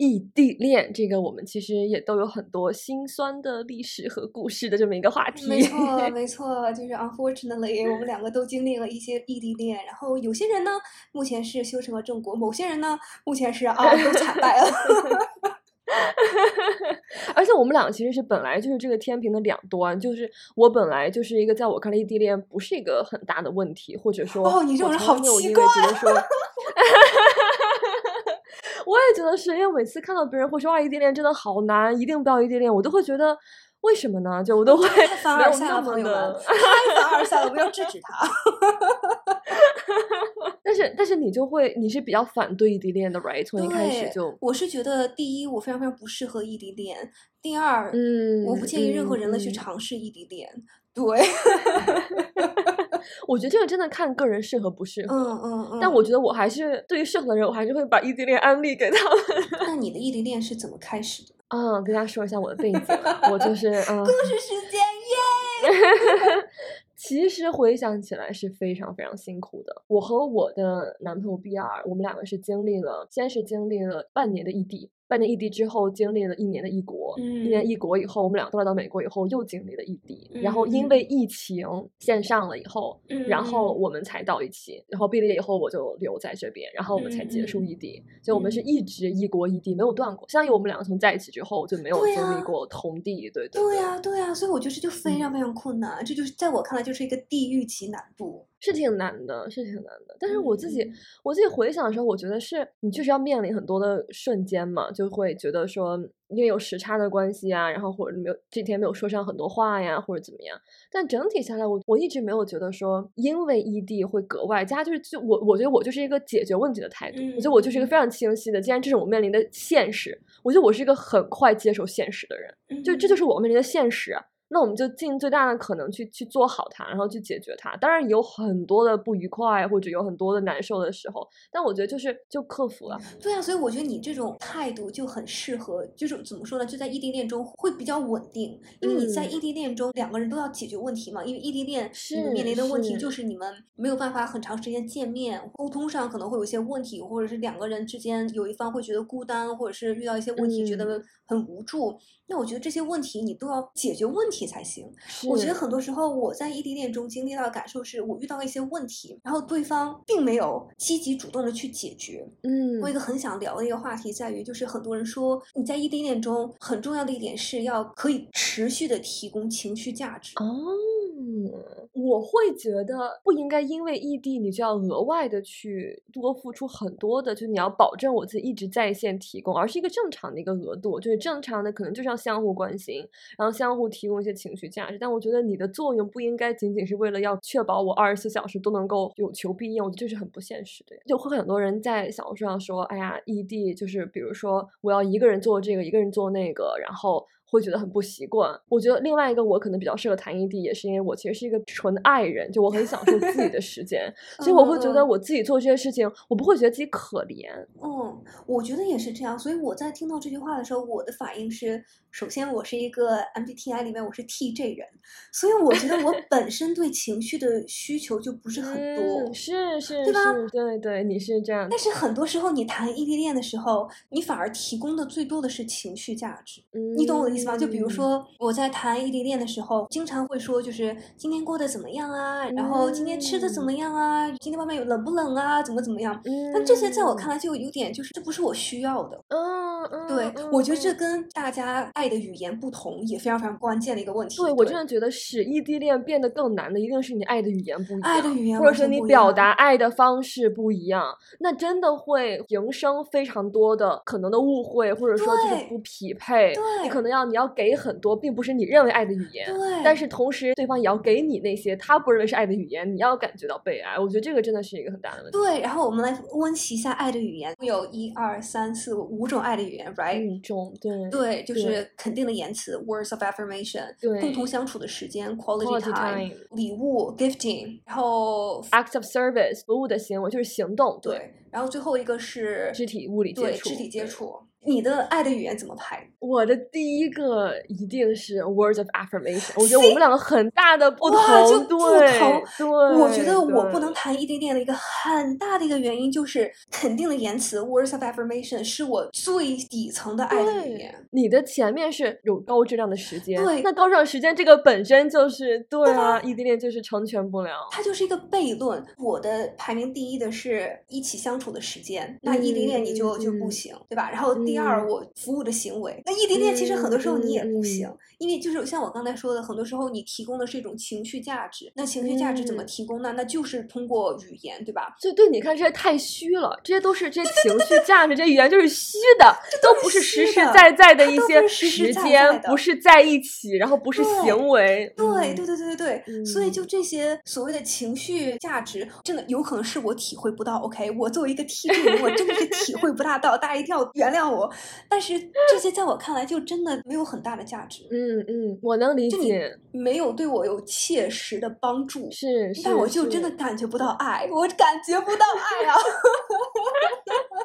异地恋，这个我们其实也都有很多心酸的历史和故事的这么一个话题。没错，没错，就是 unfortunately，我们两个都经历了一些异地恋。然后有些人呢，目前是修成了正果；某些人呢，目前是啊，都惨败了。而且我们两个其实是本来就是这个天平的两端，就是我本来就是一个在我看来异地恋不是一个很大的问题，或者说哦，你这种人好奇怪。我也觉得是，因为每次看到别人会说啊异地恋真的好难，一定不要异地恋，我都会觉得为什么呢？就我都会 凡尔赛了，朋友们，太凡尔赛了，不要制止他。但是但是你就会你是比较反对异地恋的，right？从一开始就我是觉得第一我非常非常不适合异地恋，第二嗯我不建议任何人类去尝试异地恋，对。我觉得这个真的看个人适合不适合，嗯嗯嗯。但我觉得我还是对于适合的人，我还是会把异地恋安利给他们。那你的异地恋是怎么开始的？嗯，跟大家说一下我的背景，我就是 嗯。故事时间耶。其实回想起来是非常非常辛苦的。我和我的男朋友 B R，我们两个是经历了，先是经历了半年的异地。半年异地之后，经历了一年的异国，一年异国以后，我们俩都来到美国以后，又经历了异地。然后因为疫情线上了以后，然后我们才到一起。然后毕了业以后，我就留在这边，然后我们才结束异地。所以我们是一直异国异地，没有断过。相当于我们两个从在一起之后就没有经历过同地，对对。对呀，对呀，所以我觉得这就非常非常困难。这就是在我看来就是一个地狱级难度。是挺难的，是挺难的。但是我自己，我自己回想的时候，我觉得是你就是要面临很多的瞬间嘛，就会觉得说，因为有时差的关系啊，然后或者没有这天没有说上很多话呀，或者怎么样。但整体下来，我我一直没有觉得说，因为异地会格外加，就是就我我觉得我就是一个解决问题的态度。我觉得我就是一个非常清晰的，既然这是我面临的现实，我觉得我是一个很快接受现实的人，就这就是我面临的现实。那我们就尽最大的可能去去做好它，然后去解决它。当然有很多的不愉快，或者有很多的难受的时候，但我觉得就是就克服了。对啊，所以我觉得你这种态度就很适合，就是怎么说呢？就在异地恋中会比较稳定，因为你在异地恋中两个人都要解决问题嘛。因为异地恋你们面临的问题就是你们没有办法很长时间见面，沟通上可能会有一些问题，或者是两个人之间有一方会觉得孤单，或者是遇到一些问题觉得很无助。那我觉得这些问题你都要解决问题才行。我觉得很多时候我在异地恋中经历到的感受是，我遇到了一些问题，然后对方并没有积极主动的去解决。嗯，我一个很想聊的一个话题在于，就是很多人说你在异地恋中很重要的一点是要可以持续的提供情绪价值。哦。我会觉得不应该因为异地你就要额外的去多付出很多的，就你要保证我自己一直在线提供，而是一个正常的一个额度，就是正常的可能就是要相互关心，然后相互提供一些情绪价值。但我觉得你的作用不应该仅仅是为了要确保我二十四小时都能够有求必应，我觉得这是很不现实的。就会很多人在小红书上说，哎呀，异地就是比如说我要一个人做这个，一个人做那个，然后。会觉得很不习惯。我觉得另外一个我可能比较适合谈异地，也是因为我其实是一个纯爱人，就我很享受自己的时间，所以我会觉得我自己做这些事情，我不会觉得自己可怜。嗯，我觉得也是这样。所以我在听到这句话的时候，我的反应是：首先，我是一个 MBTI 里面我是 TJ 人，所以我觉得我 本身对情绪的需求就不是很多，是是，对吧？对对，你是这样。但是很多时候你谈异地恋的时候，你反而提供的最多的是情绪价值，嗯你懂我的意思？就比如说我在谈异地恋的时候，经常会说，就是今天过得怎么样啊？然后今天吃的怎么样啊？今天外面有冷不冷啊？怎么怎么样？但这些在我看来就有点，就是这不是我需要的。嗯嗯，对，我觉得这跟大家爱的语言不同也非常非常关键的一个问题。对我真的觉得是异地恋变得更难的，一定是你爱的语言不一样，爱的语言或者是你表达爱的方式不一样，那真的会营生非常多的可能的误会，或者说就是不匹配。对，你可能要你要给很多，并不是你认为爱的语言。对，但是同时对方也要给你那些他不认为是爱的语言，你要感觉到被爱。我觉得这个真的是一个很大的问题。对，然后我们来温习一下爱的语言，有一二三四五种爱的语语言，right？五种，对对，就是肯定的言辞，words of affirmation。对，共同相处的时间，quality time。礼物，gifting，然后 acts of service，服务的行为就是行动。对，然后最后一个是肢体物理接触，肢体接触。你的爱的语言怎么排？我的第一个一定是 words of affirmation。我觉得我们两个很大的不同，对，对。我觉得我不能谈异地恋的一个很大的一个原因就是肯定的言辞 words of affirmation 是我最底层的爱的语言。你的前面是有高质量的时间，对，那高质量时间这个本身就是对啊，异地恋就是成全不了。它就是一个悖论。我的排名第一的是一起相处的时间，那异地恋你就就不行，对吧？然后。第二，我服务的行为，那异地恋其实很多时候你也不行，因为就是像我刚才说的，很多时候你提供的是一种情绪价值，那情绪价值怎么提供呢？那就是通过语言，对吧？就对你看这些太虚了，这些都是这些情绪价值，这语言就是虚的，都不是实实在在的一些时间，不是在一起，然后不是行为。对对对对对对，所以就这些所谓的情绪价值，真的有可能是我体会不到。OK，我作为一个 T 人，我真的是体会不大到，大家一定要原谅我。但是这些在我看来就真的没有很大的价值。嗯 嗯嗯，我能理解，没有对我有切实的帮助。是，但我就真的感觉不到爱，我感觉不到爱啊。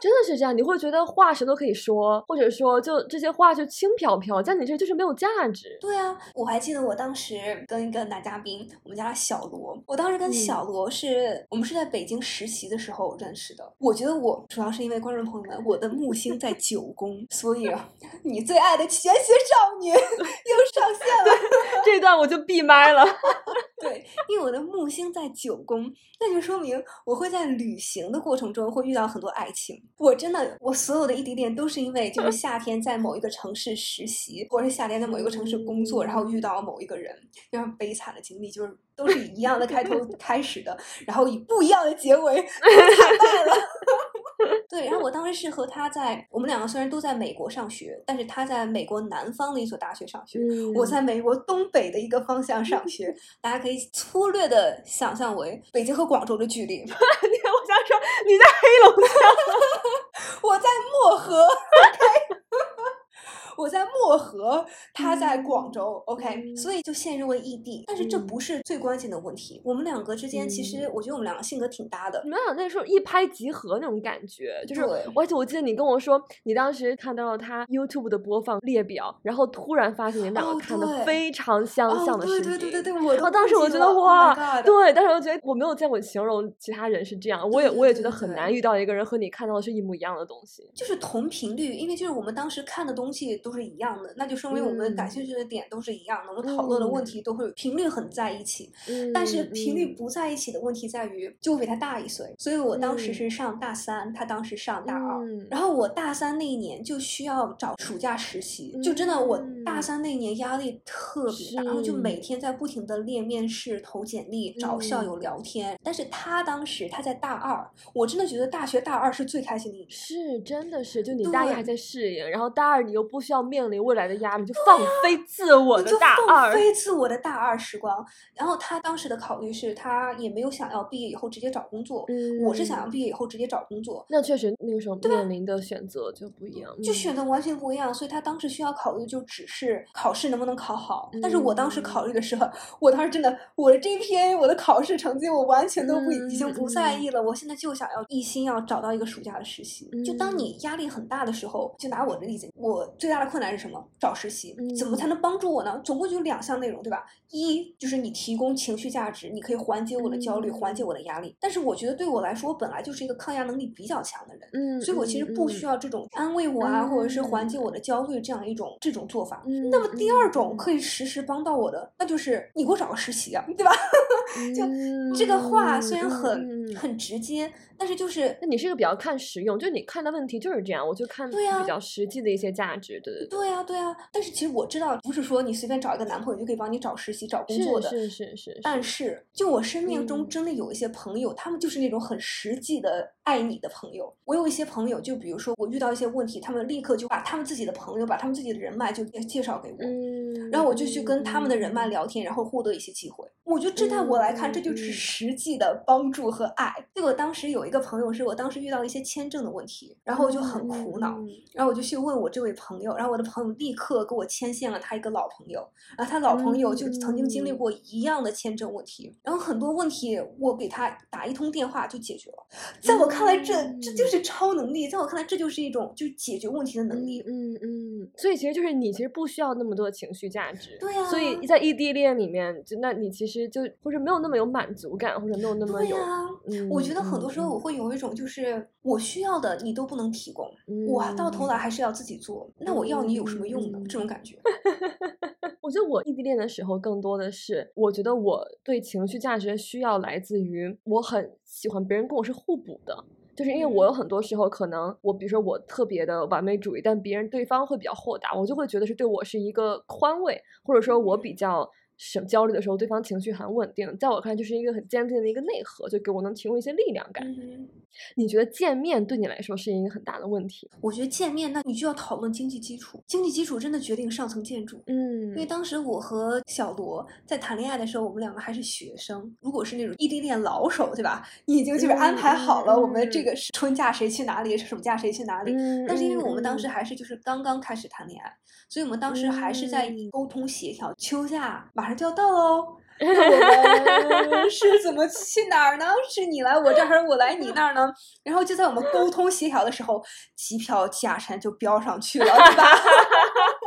真的是这样，你会觉得话谁都可以说，或者说就这些话就轻飘飘，在你这就是没有价值。对啊，我还记得我当时跟一个男嘉宾，我们叫他小罗。我当时跟小罗是我们是在北京实习的时候认识的。我觉得我主要是因为观众朋友们，我的木星在九宫，所以你最爱的玄学少女 又上线了。这段我就闭麦了。对，因为我的木星在九宫，那就说明我会在旅行的过程中会遇到很多爱情。我真的，我所有的异地恋都是因为就是夏天在某一个城市实习，或者是夏天在某一个城市工作，然后遇到某一个人，非常悲惨的经历，就是都是以一样的开头 开始的，然后以不一样的结尾，惨败了。对，然后我当时是和他在，我们两个虽然都在美国上学，但是他在美国南方的一所大学上学，我在美国东北的一个方向上学，大家可以粗略的想象为北京和广州的距离。你，我想说你在黑龙江，我在漠河。我在漠河，他在广州，OK，所以就陷入了异地。但是这不是最关键的问题，我们两个之间其实，我觉得我们两个性格挺搭的。你们俩那时候一拍即合那种感觉，就是，而且我记得你跟我说，你当时看到了他 YouTube 的播放列表，然后突然发现你们两个看的非常相像的视频。对对对对对，我当时我觉得哇，对，但是我觉得我没有见过形容其他人是这样，我也我也觉得很难遇到一个人和你看到的是一模一样的东西，就是同频率，因为就是我们当时看的东西。都是一样的，那就说明我们感兴趣的点都是一样的，我们讨论的问题都会频率很在一起。但是频率不在一起的问题在于，就我比他大一岁，所以我当时是上大三，他当时上大二。然后我大三那一年就需要找暑假实习，就真的我大三那一年压力特别大，然后就每天在不停的练面试、投简历、找校友聊天。但是他当时他在大二，我真的觉得大学大二是最开心的一年，是真的是，就。你大一还在适应，然后大二你又不需要。要面临未来的压力，就放飞自我的大二，放飞自我的大二时光。然后他当时的考虑是，他也没有想要毕业以后直接找工作。嗯，我是想要毕业以后直接找工作。那确实那个时候面临的选择就不一样，就选择完全不一样。所以他当时需要考虑就只是考试能不能考好。但是我当时考虑的时候，我当时真的我的 GPA 我的考试成绩我完全都不已经不在意了。我现在就想要一心要找到一个暑假的实习。就当你压力很大的时候，就拿我的例子，我最大的。困难是什么？找实习，怎么才能帮助我呢？总共就两项内容，对吧？一就是你提供情绪价值，你可以缓解我的焦虑，缓解我的压力。但是我觉得对我来说，我本来就是一个抗压能力比较强的人，嗯，所以我其实不需要这种安慰我啊，或者是缓解我的焦虑这样一种这种做法。那么第二种可以实时帮到我的，那就是你给我找个实习啊，对吧？就这个话虽然很很直接。但是就是，那你是一个比较看实用，就是你看的问题就是这样，我就看比较实际的一些价值，对对对。对呀对呀，但是其实我知道，不是说你随便找一个男朋友就可以帮你找实习、找工作的，是是是。但是就我生命中真的有一些朋友，他们就是那种很实际的爱你的朋友。我有一些朋友，就比如说我遇到一些问题，他们立刻就把他们自己的朋友，把他们自己的人脉就介绍给我，然后我就去跟他们的人脉聊天，然后获得一些机会。我觉得这在我我来看，这就是实际的帮助和爱。对我当时有一个朋友，是我当时遇到一些签证的问题，然后我就很苦恼，然后我就去问我这位朋友，然后我的朋友立刻给我牵线了他一个老朋友，然后他老朋友就曾经经历过一样的签证问题，然后很多问题我给他打一通电话就解决了。在我看来，这这就是超能力，在我看来，这就是一种就是解决问题的能力。嗯嗯，所以其实就是你其实不需要那么多情绪价值。对呀。所以在异地恋里面，就那你其实就或者没有那么有满足感，或者没有那么有。嗯。我觉得很多时候我会有一种就是我需要的你都不能提供，我到头来还是要自己做。那我要你有什么用呢？这种感觉。我觉得我异地恋的时候更多的是，我觉得我对情绪价值的需要来自于我很喜欢别人跟我是互补的。就是因为我有很多时候可能我比如说我特别的完美主义，但别人对方会比较豁达，我就会觉得是对我是一个宽慰，或者说我比较。什焦虑的时候，对方情绪很稳定，在我看就是一个很坚定的一个内核，就给我能提供一些力量感。你觉得见面对你来说是一个很大的问题？我觉得见面，那你就要讨论经济基础，经济基础真的决定上层建筑。嗯，因为当时我和小罗在谈恋爱的时候，我们两个还是学生。如果是那种异地恋老手，对吧？你已经就是安排好了，我们这个春假谁去哪里，暑假谁去哪里。但是因为我们当时还是就是刚刚开始谈恋爱，所以我们当时还是在沟通协调，秋假马上就要到喽。我们 是怎么去哪儿呢？是你来我这儿，还是我来你那儿呢？然后就在我们沟通协调的时候，机票价钱就飙上去了，对吧？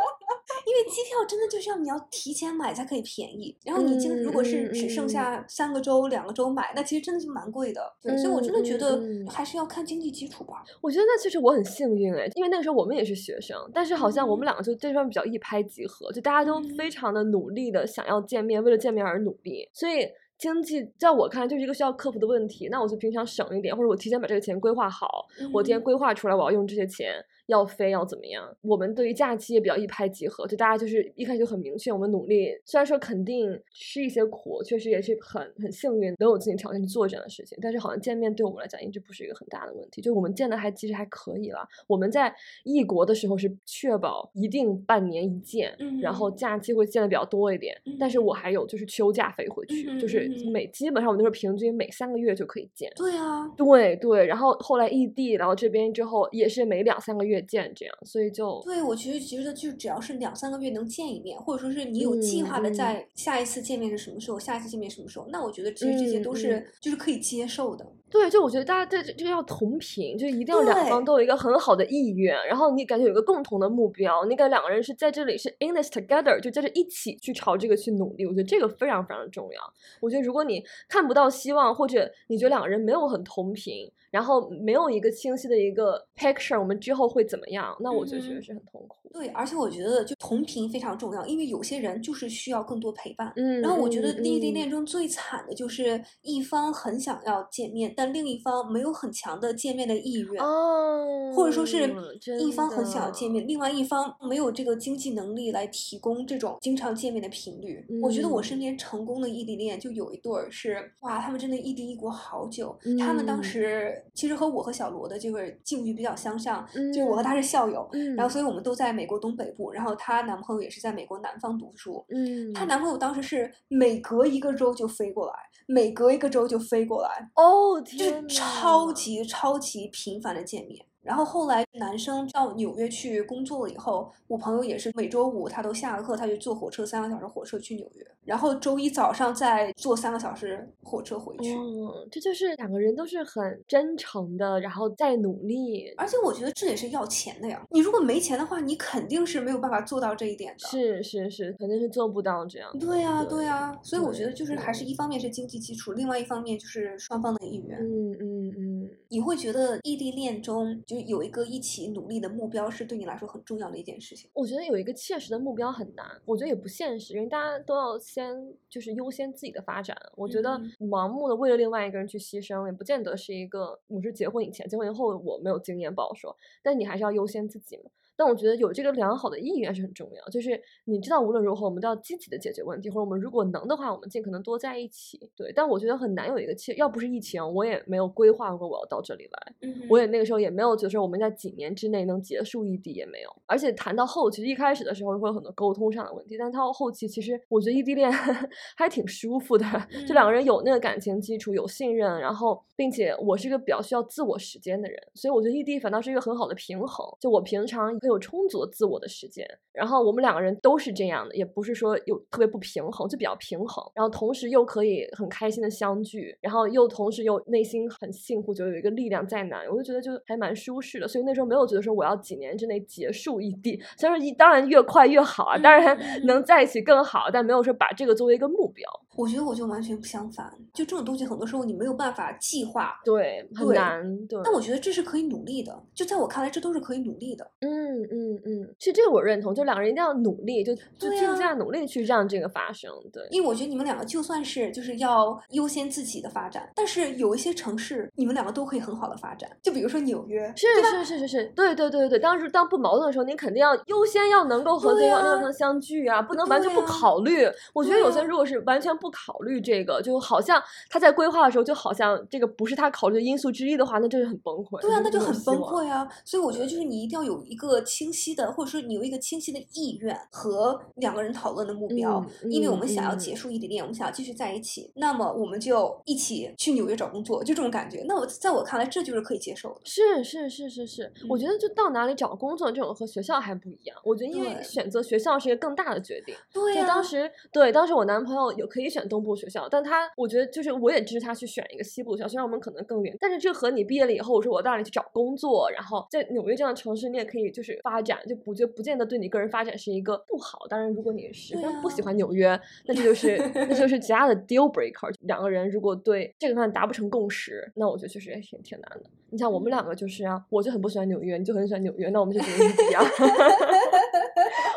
因为机票真的就是要你要提前买才可以便宜，然后你今如果是只剩下三个周、两个周买，那其实真的是蛮贵的。对，所以我真的觉得还是要看经济基础吧。我觉得那其实我很幸运哎，因为那个时候我们也是学生，但是好像我们两个就这方面比较一拍即合，就大家都非常的努力的想要见面，为了见面而努力。所以经济在我看来就是一个需要克服的问题。那我就平常省一点，或者我提前把这个钱规划好，我提前规划出来我要用这些钱。要飞要怎么样？我们对于假期也比较一拍即合，就大家就是一开始就很明确，我们努力。虽然说肯定吃一些苦，确实也是很很幸运能有自己条件去做这样的事情，但是好像见面对我们来讲一直不是一个很大的问题。就我们见的还其实还可以了。我们在异国的时候是确保一定半年一见，然后假期会见的比较多一点。但是我还有就是休假飞回去，就是每基本上我们都是平均每三个月就可以见。对啊，对对。然后后来异地，然后这边之后也是每两三个月。见这样，所以就对我其实觉得就只要是两三个月能见一面，或者说是你有计划的在下一次见面是什么时候，下一次见面什么时候，那我觉得其实这些都是就是可以接受的。对，就我觉得大家这这个要同频，就一定要两方都有一个很好的意愿，然后你感觉有一个共同的目标，你感觉两个人是在这里是 in this together，就在这一起去朝这个去努力。我觉得这个非常非常的重要。我觉得如果你看不到希望，或者你觉得两个人没有很同频。然后没有一个清晰的一个 picture，我们之后会怎么样？那我就觉得是很痛苦。对，而且我觉得就同频非常重要，因为有些人就是需要更多陪伴。嗯，然后我觉得异地恋中最惨的就是一方很想要见面，但另一方没有很强的见面的意愿。哦，或者说是一方很想要见面，另外一方没有这个经济能力来提供这种经常见面的频率。我觉得我身边成功的异地恋就有一对儿是哇，他们真的异地异国好久，他们当时。其实和我和小罗的这个境遇比较相像，就是我和他是校友，然后所以我们都在美国东北部，然后她男朋友也是在美国南方读书。嗯，她男朋友当时是每隔一个周就飞过来，每隔一个周就飞过来，哦，天就超级超级频繁的见面。然后后来男生到纽约去工作了以后，我朋友也是每周五他都下了课，他就坐火车三个小时火车去纽约，然后周一早上再坐三个小时火车回去。嗯，这就是两个人都是很真诚的，然后再努力。而且我觉得这也是要钱的呀，你如果没钱的话，你肯定是没有办法做到这一点的。是是是，肯定是做不到这样。对呀对呀，所以我觉得就是还是一方面是经济基础，另外一方面就是双方的意愿。嗯嗯嗯，你会觉得异地恋中就。有一个一起努力的目标是对你来说很重要的一件事情。我觉得有一个切实的目标很难，我觉得也不现实，因为大家都要先就是优先自己的发展。我觉得盲目的为了另外一个人去牺牲，也不见得是一个。我是结婚以前，结婚以后我没有经验不好说，但你还是要优先自己嘛。但我觉得有这个良好的意愿是很重要，就是你知道无论如何我们都要积极的解决问题，或者我们如果能的话，我们尽可能多在一起。对，但我觉得很难有一个契，要不是疫情，我也没有规划过我要到这里来，我也那个时候也没有觉得说我们在几年之内能结束异地也没有。而且谈到后期，一开始的时候会有很多沟通上的问题，但到后期其实我觉得异地恋 还挺舒服的，就两个人有那个感情基础，有信任，然后并且我是一个比较需要自我时间的人，所以我觉得异地反倒是一个很好的平衡。就我平常会有充足的自我的时间，然后我们两个人都是这样的，也不是说有特别不平衡，就比较平衡。然后同时又可以很开心的相聚，然后又同时又内心很幸福，就有一个力量在那，我就觉得就还蛮舒适的。所以那时候没有觉得说我要几年之内结束异地，虽然说一当然越快越好啊，当然能在一起更好，但没有说把这个作为一个目标。我觉得我就完全不相反，就这种东西很多时候你没有办法计划，对，很难。对，但我觉得这是可以努力的，就在我看来，这都是可以努力的。嗯嗯嗯，其实这个我认同，就两个人一定要努力，就就尽这样努力去让这个发生。对，因为我觉得你们两个就算是就是要优先自己的发展，但是有一些城市你们两个都可以很好的发展，就比如说纽约，是是是是是，对对对对对，当时当不矛盾的时候，你肯定要优先要能够和对方能相聚啊，不能完全不考虑。我觉得有些如果是完全不考虑这个。就好像他在规划的时候，就好像这个不是他考虑的因素之一的话，那就是很崩溃。对啊，那就很崩溃啊！所以我觉得，就是你一定要有一个清晰的，或者说你有一个清晰的意愿和两个人讨论的目标，因为我们想要结束异地恋，我们想要继续在一起，那么我们就一起去纽约找工作，就这种感觉。那我在我看来，这就是可以接受的。是是是是是，我觉得就到哪里找工作这种和学校还不一样。我觉得因为选择学校是一个更大的决定。对就当时对当时我男朋友有可以选东部学校，但。他我觉得就是我也支持他去选一个西部的学校，虽然我们可能更远，但是这和你毕业了以后，我说我到哪里去找工作，然后在纽约这样的城市，你也可以就是发展，就不就不见得对你个人发展是一个不好。当然，如果你十分不喜欢纽约，那这就是那就是其他的 deal breaker。两个人如果对这个方面达不成共识，那我觉得确实也挺挺难的。你像我们两个就是啊，我就很不喜欢纽约，你就很喜欢纽约，那我们就只能异地啊。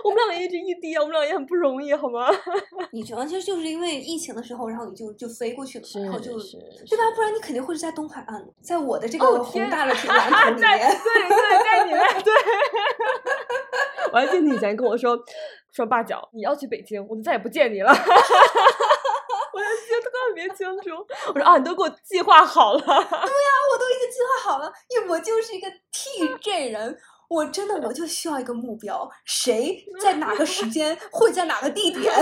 我们俩也一直异地啊，我们俩也很不容易，好吗？你觉得其实就是因为疫情的时候，然后你就就飞过去了，然后就对吧？不然你肯定会是在东海岸，在我的这个宏大的蓝图里面，对对，在你那对。我还记得你以前跟我说说八角，你要去北京，我就再也不见你了。我还记得特别清楚。我说啊，你都给我计划好了。对呀，我都已经计划好了，因为我就是一个 TJ 人。我真的我就需要一个目标，谁在哪个时间会在哪个地点？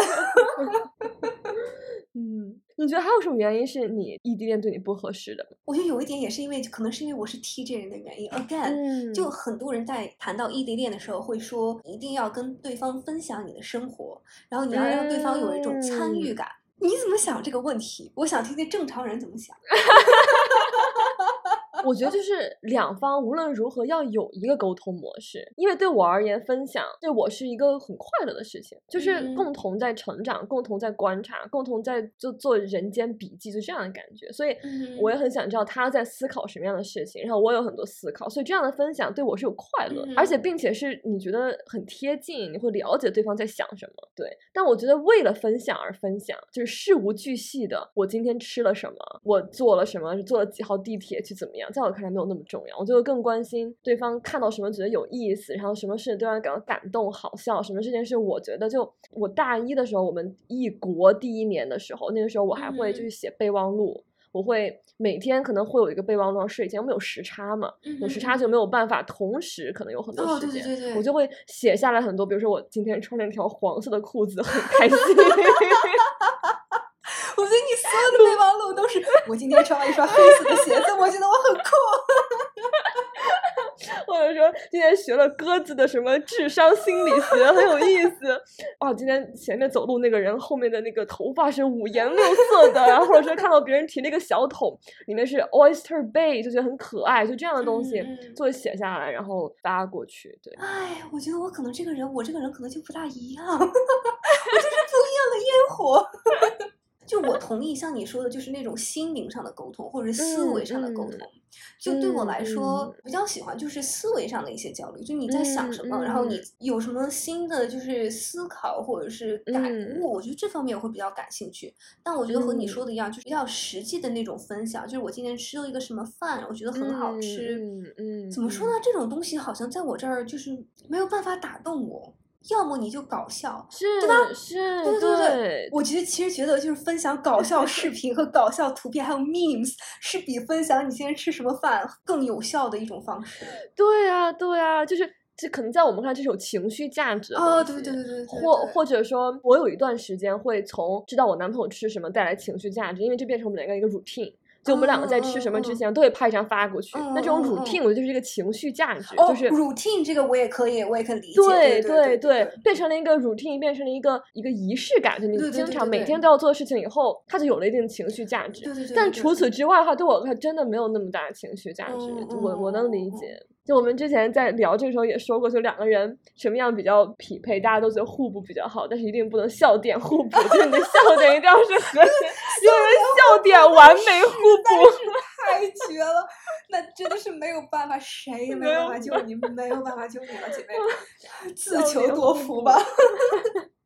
嗯，你觉得还有什么原因是你异地恋对你不合适的？我觉得有一点也是因为，可能是因为我是 TJ 人的原因。Again，就很多人在谈到异地恋的时候会说，一定要跟对方分享你的生活，然后你要让对方有一种参与感。你怎么想这个问题？我想听听正常人怎么想。我觉得就是两方无论如何要有一个沟通模式，因为对我而言，分享对我是一个很快乐的事情，就是共同在成长，共同在观察，共同在就做人间笔记，就这样的感觉。所以我也很想知道他在思考什么样的事情，然后我有很多思考，所以这样的分享对我是有快乐，而且并且是你觉得很贴近，你会了解对方在想什么。对，但我觉得为了分享而分享，就是事无巨细的，我今天吃了什么，我坐了什么，坐了几号地铁去怎么样。在我看来没有那么重要，我就会更关心对方看到什么觉得有意思，然后什么事对方感到感动、好笑，什么事情是我觉得就我大一的时候，我们异国第一年的时候，那个时候我还会就是写备忘录，我会每天可能会有一个备忘录睡前，我们有时差嘛，有时差就没有办法同时可能有很多时间，我就会写下来很多，比如说我今天穿了一条黄色的裤子，很开心。我觉得你所有的备忘录都是 我今天穿了一双黑色的鞋子，我觉得我很酷。或者说今天学了鸽子的什么智商心理学，很有意思。啊，今天前面走路那个人后面的那个头发是五颜六色的，然后或者说看到别人提了一个小桶，里面是 Oyster Bay，就觉得很可爱，就这样的东西就会写下来，然后发过去。对，哎，我觉得我可能这个人，我这个人可能就不大一样，我就是不一样的烟火。就我同意像你说的，就是那种心灵上的沟通，或者是思维上的沟通。就对我来说，比较喜欢就是思维上的一些交流，就你在想什么，然后你有什么新的就是思考或者是感悟，我觉得这方面我会比较感兴趣。但我觉得和你说的一样，就是要实际的那种分享，就是我今天吃了一个什么饭，我觉得很好吃。嗯，怎么说呢？这种东西好像在我这儿就是没有办法打动我。要么你就搞笑，对吧？是，对对对。我觉得其实觉得就是分享搞笑视频和搞笑图片，还有 memes，是比分享你今天吃什么饭更有效的一种方式。对啊，对啊，就是这可能在我们看这种情绪价值哦，对对对对对。或或者说，我有一段时间会从知道我男朋友吃什么带来情绪价值，因为这变成我们两个一个 routine。就我们两个在吃什么之前都会拍一张发过去，那这种 routine 我觉得就是一个情绪价值，就是 routine 这个我也可以，我也可以理解。对对对，变成了一个 routine，变成了一个一个仪式感，就你经常每天都要做的事情以后，它就有了一定情绪价值。但除此之外的话，对我还真的没有那么大的情绪价值。我我能理解。就我们之前在聊这个时候也说过，就两个人什么样比较匹配，大家都觉得互补比较好，但是一定不能笑点互补，就是你的笑点一定要是和谐 因为笑点完美互补，太绝了，那真的是没有办法，谁也没有办法救你，没有办法救你了，姐妹，自求多福吧。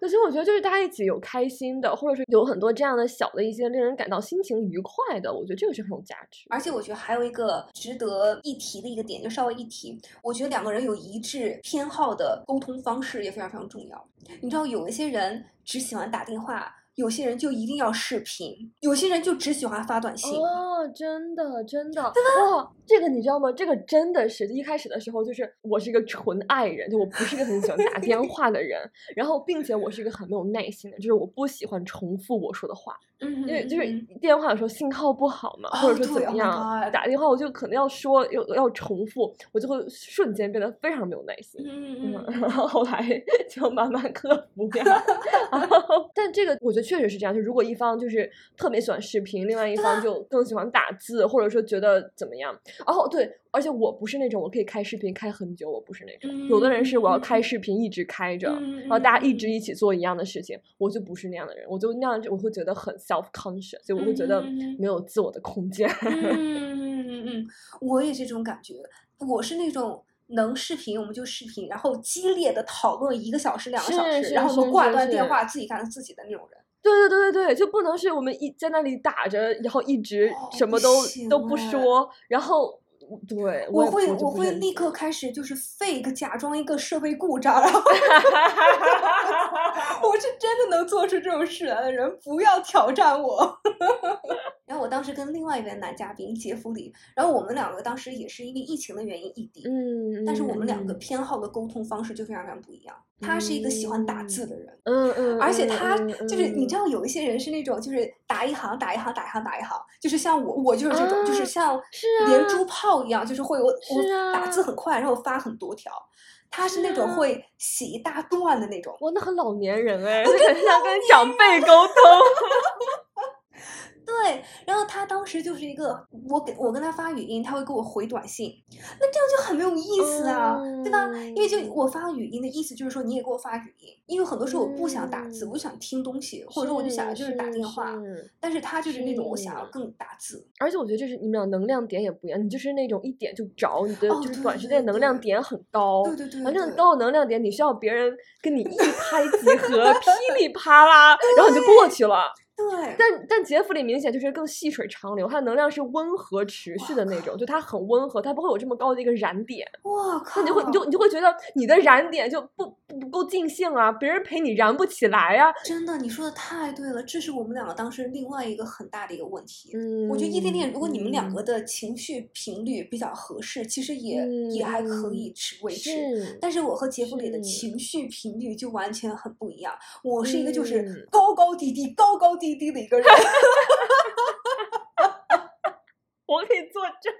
其实我觉得就是大家一起有开心的，或者是有很多这样的小的一些令人感到心情愉快的，我觉得这个是很有价值。而且我觉得还有一个值得一提的一个点，就稍微一提，我觉得两个人有一致偏好的沟通方式也非常非常重要。你知道有一些人只喜欢打电话。有些人就一定要视频，有些人就只喜欢发短信。哦，真的，真的，哇，这个你知道吗？这个真的是一开始的时候，就是我是一个纯爱人，就我不是一个很喜欢打电话的人，然后并且我是一个很没有耐心的，就是我不喜欢重复我说的话。因为就是电话有时候信号不好嘛，或者说怎么样，打电话我就可能要说要要重复，我就会瞬间变得非常没有耐心。嗯嗯，然后后来 就慢慢克服掉。但这个我觉得确实是这样，就如果一方就是特别喜欢视频，另外一方就更喜欢打字，或者说觉得怎么样。哦，对。而且我不是那种我可以开视频开很久，我不是那种。有的人是我要开视频一直开着，然后大家一直一起做一样的事情，我就不是那样的人，我就那样我会觉得很 self conscious，所以我会觉得没有自我的空间。嗯嗯 嗯嗯，我也是这种感觉。我是那种能视频我们就视频，然后激烈的讨论一个小时两个小时，然后我们挂断电话自己干自己的那种人。对对对对对，就不能是我们一在那里打着，然后一直什么都都不说，然后。对，我会我会立刻开始就是 fake 假装一个设备故障，然后 我是真的能做出这种事来的人，不要挑战我。然后我当时跟另外一位男嘉宾杰弗里，然后我们两个当时也是因为疫情的原因异地，嗯，但是我们两个偏好的沟通方式就非常非常不一样。他是一个喜欢打字的人，嗯嗯，而且他就是你知道有一些人是那种就是打一行打一行打一行打一行，就是像我我就是这种，就是像连珠炮一样，就是会我我打字很快，然后发很多条。他是那种会写一大段的那种，哇，那很老年人哎，很像跟长辈沟通。对，然后他当时就是一个，我给我跟他发语音，他会给我回短信，那这样就很没有意思啊，对吧？因为就我发语音的意思就是说你也给我发语音，因为很多时候我不想打字，我就想听东西，或者说我就想要就是打电话，但是他就是那种我想要更打字，而且我觉得这是你们俩能量点也不一样，你就是那种一点就着，你的就是短时间能量点很高，对对对，反正高的能量点你需要别人跟你一拍即合，噼里啪啦，然后你就过去了。对，但但杰弗里明显就是更细水长流，它的能量是温和持续的那种，就它很温和，它不会有这么高的一个燃点。哇靠！你就会你就你就会觉得你的燃点就不不不够尽兴啊，别人陪你燃不起来呀。真的，你说的太对了，这是我们两个当时另外一个很大的一个问题。嗯，我觉得异地恋，如果你们两个的情绪频率比较合适，其实也也还可以持维持。但是我和杰弗里的情绪频率就完全很不一样。我是一个就是高高低低，高高低。滴滴的一个人，我可以作证。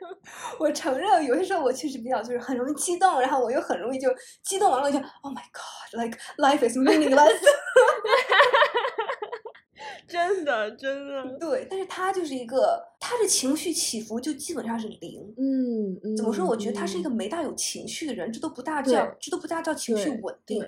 我承认，有些时候我确实比较就是很容易激动，然后我又很容易就激动完了就 Oh my God，like life is meaningless。真的，真的，对。但是他就是一个，他的情绪起伏就基本上是零。嗯，怎么说？我觉得他是一个没大有情绪的人，这都不大叫，这都不大叫情绪稳定。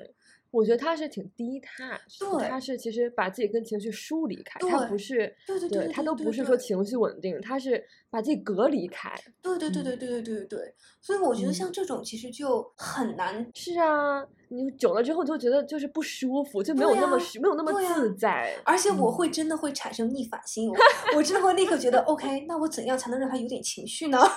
我觉得他是挺低态，对，他是其实把自己跟情绪疏离开，他不是，对对对，他都不是说情绪稳定，他是把自己隔离开。对对对对对对对对，所以我觉得像这种其实就很难。是啊，你久了之后就觉得就是不舒服，就没有那么没有那么自在。而且我会真的会产生逆反心，我 真的会立刻觉得，OK，那我怎样才能让他有点情绪呢？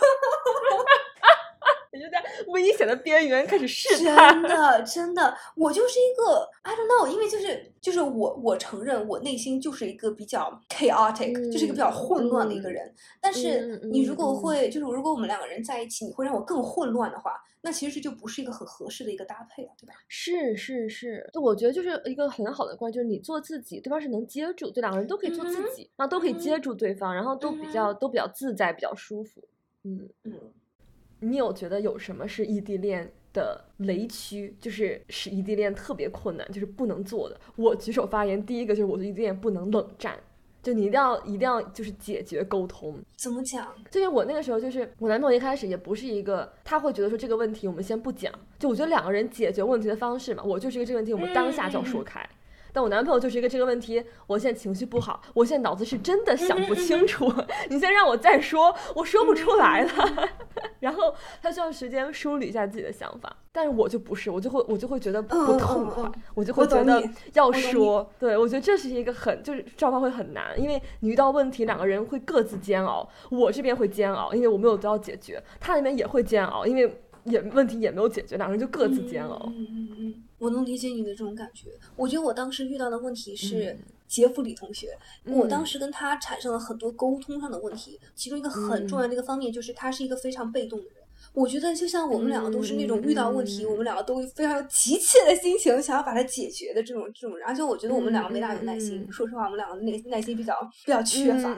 你就在危险的边缘开始试探，真的，真的，我就是一个 I don't know，因为就是就是我我承认我内心就是一个比较 chaotic，就是一个比较混乱的一个人。但是你如果会就是如果我们两个人在一起，你会让我更混乱的话，那其实这就不是一个很合适的一个搭配了，对吧？是是是，就我觉得就是一个很好的关系，就是你做自己，对方是能接住，就两个人都可以做自己，然后都可以接住对方，然后都比较都比较自在，比较舒服。嗯嗯。你有觉得有什么是异地恋的雷区，就是使异地恋特别困难，就是不能做的？我举手发言，第一个就是我对异地恋不能冷战，就你一定要一定要就是解决沟通。怎么讲？就因为我那个时候就是我男朋友一开始也不是一个，他会觉得说这个问题我们先不讲，就我觉得两个人解决问题的方式嘛，我就是一个这个问题我们当下就要说开。但我男朋友就是一个这个问题，我现在情绪不好，我现在脑子是真的想不清楚，你先让我再说，我说不出来了。然后他需要时间梳理一下自己的想法，但是我就不是，我就会我就会觉得不痛快，我就会觉得要说，对我觉得这是一个很就是状况会很难，因为你遇到问题，两个人会各自煎熬，我这边会煎熬，因为我没有得到解决，他那边也会煎熬，因为也问题也没有解决，两个人就各自煎熬。嗯嗯嗯。我能理解你的这种感觉。我觉得我当时遇到的问题是杰弗里同学，我当时跟他产生了很多沟通上的问题。其中一个很重要的一个方面就是他是一个非常被动的人。我觉得就像我们两个都是那种遇到问题，我们两个都非常急切的心情想要把它解决的这种这种人。而且我觉得我们两个没大有耐心。说实话，我们两个耐耐心比较比较缺乏。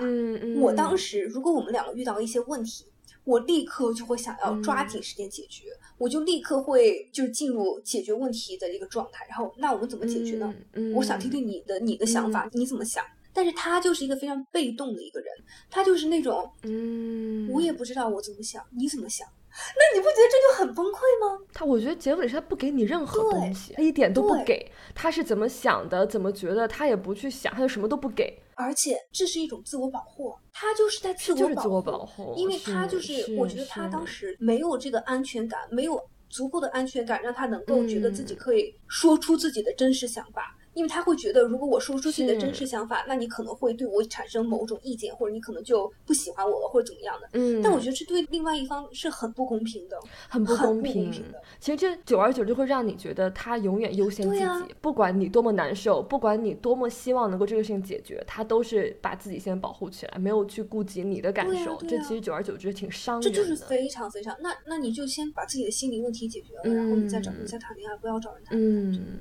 我当时如果我们两个遇到一些问题，我立刻就会想要抓紧时间解决。我就立刻会就是进入解决问题的一个状态，然后那我们怎么解决呢？嗯我想听听你的你的想法，你怎么想？但是他就是一个非常被动的一个人，他就是那种，嗯，我也不知道我怎么想，你怎么想？那你不觉得这就很崩溃吗？他，我觉得结尾是他不给你任何东西，他一点都不给。他是怎么想的，怎么觉得，他也不去想，他就什么都不给。而且这是一种自我保护，他就是在自我保护，因为他就是我觉得他当时没有这个安全感，没有足够的安全感，让他能够觉得自己可以说出自己的真实想法。因为他会觉得，如果我说出自己的真实想法，那你可能会对我产生某种意见，或者你可能就不喜欢我了，或者怎么样的。嗯。但我觉得这对另外一方是很不公平的，很不公平的。其实这久而久之会让你觉得他永远优先自己，不管你多么难受，不管你多么希望能够这个事情解决，他都是把自己先保护起来，没有去顾及你的感受。这其实久而久之挺伤人的。这就是非常非常。那那你就先把自己的心理问题解决了，然后你再找人再谈恋爱，不要找人谈恋爱。嗯。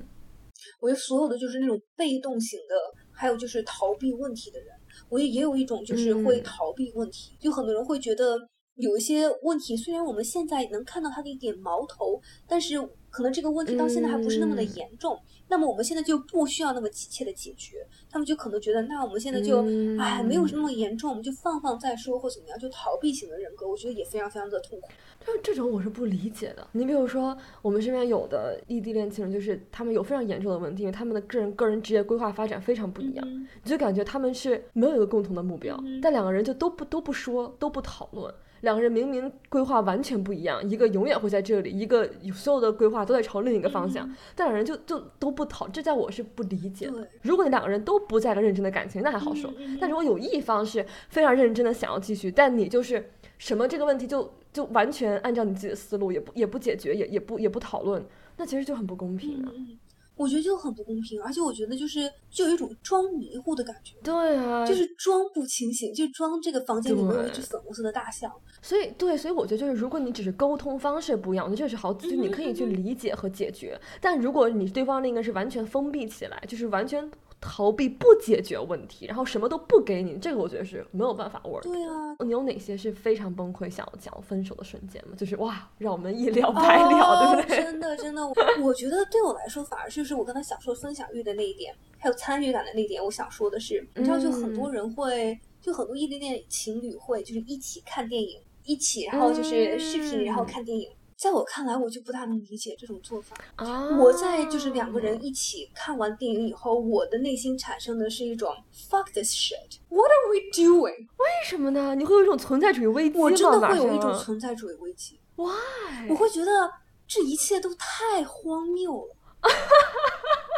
我觉得所有的就是那种被动型的，还有就是逃避问题的人。我也也有一种就是会逃避问题，就很多人会觉得有一些问题，虽然我们现在能看到它的一点矛头，但是可能这个问题到现在还不是那么的严重。那么我们现在就不需要那么急切的解决，他们就可能觉得，那我们现在就，哎，没有那么严重，我们就放放再说，或怎么样，就逃避型的人格，我觉得也非常非常的痛苦。但是这种我是不理解的。你比如说，我们身边有的异地恋情人，就是他们有非常严重的问题，因为他们的个人个人职业规划发展非常不一样，你就感觉他们是没有一个共同的目标，但两个人就都不都不说，都不讨论。两个人明明规划完全不一样，一个永远会在这里，一个所有的规划都在朝另一个方向，但两人就就都不讨，这在我是不理解的。如果你两个人都不在一个认真的感情，那还好说；但如果有一方是非常认真的想要继续，但你就是什么这个问题就就完全按照你自己的思路，也不也不解决，也也不也不讨论，那其实就很不公平啊。我觉得就很不公平，而且我觉得就是就有一种装迷糊的感觉。对啊，就是装不清醒，就装这个房间里面有一只粉红色的大象。所以，对，所以我觉得就是，如果你只是沟通方式不一样，我觉得这是好，就你可以去理解和解决。但如果你对方那个是完全封闭起来，就是完全。逃避不解决问题，然后什么都不给你，这个我觉得是没有办法 work。对啊，你有哪些是非常崩溃想要讲分手的瞬间吗？就是哇，让我们一了百了，对不对？真的真的，我觉得对我来说，反而就是我刚才想说分享欲的那一点，还有参与感的那一点。我想说的是，你知道，就很多人会，就很多异地恋情侣会，就是一起看电影，一起，然后就是视频，然后看电影。在我看来，我就不大能理解这种做法。啊，我在就是两个人一起看完电影以后，我的内心产生的是一种 fuck this shit，what are we doing？为什么呢？你会有一种存在主义危机我真的会有一种存在主义危机。Why？我会觉得这一切都太荒谬了。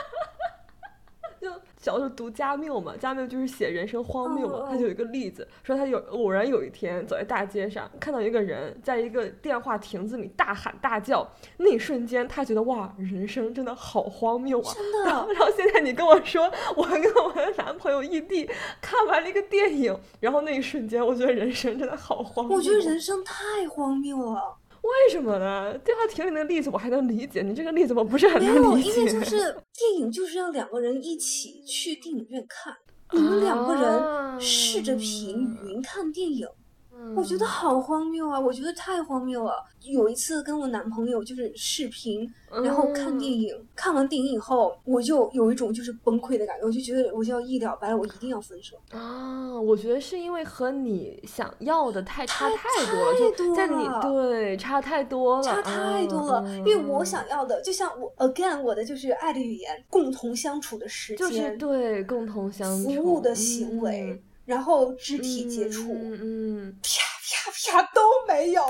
就小时候读加缪嘛，加缪就是写人生荒谬嘛。他就有一个例子，说他有偶然有一天走在大街上，看到一个人在一个电话亭子里大喊大叫，那一瞬间他觉得哇，人生真的好荒谬啊！真的。然后现在你跟我说，我跟我的男朋友异地看完了一个电影，然后那一瞬间，我觉得人生真的好荒谬。我觉得人生太荒谬了。为什么呢？电话亭里那个例子我还能理解，你这个例子我不是很能理解。因为就是电影就是要两个人一起去电影院看，你们两个人试着屏云看电影。我觉得好荒谬啊！我觉得太荒谬了。有一次跟我男朋友就是视频，然后看电影，看完电影以后，我就有一种就是崩溃的感觉，我就觉得我就要一了百了，我一定要分手啊！我觉得是因为和你想要的太差太多了，就在你对差太多了，差太多了。因为我想要的，就像我 again 我的就是爱的语言，共同相处的时间，就是对共同相处，服务的行为。然后肢体接触，嗯，啪啪啪都没有，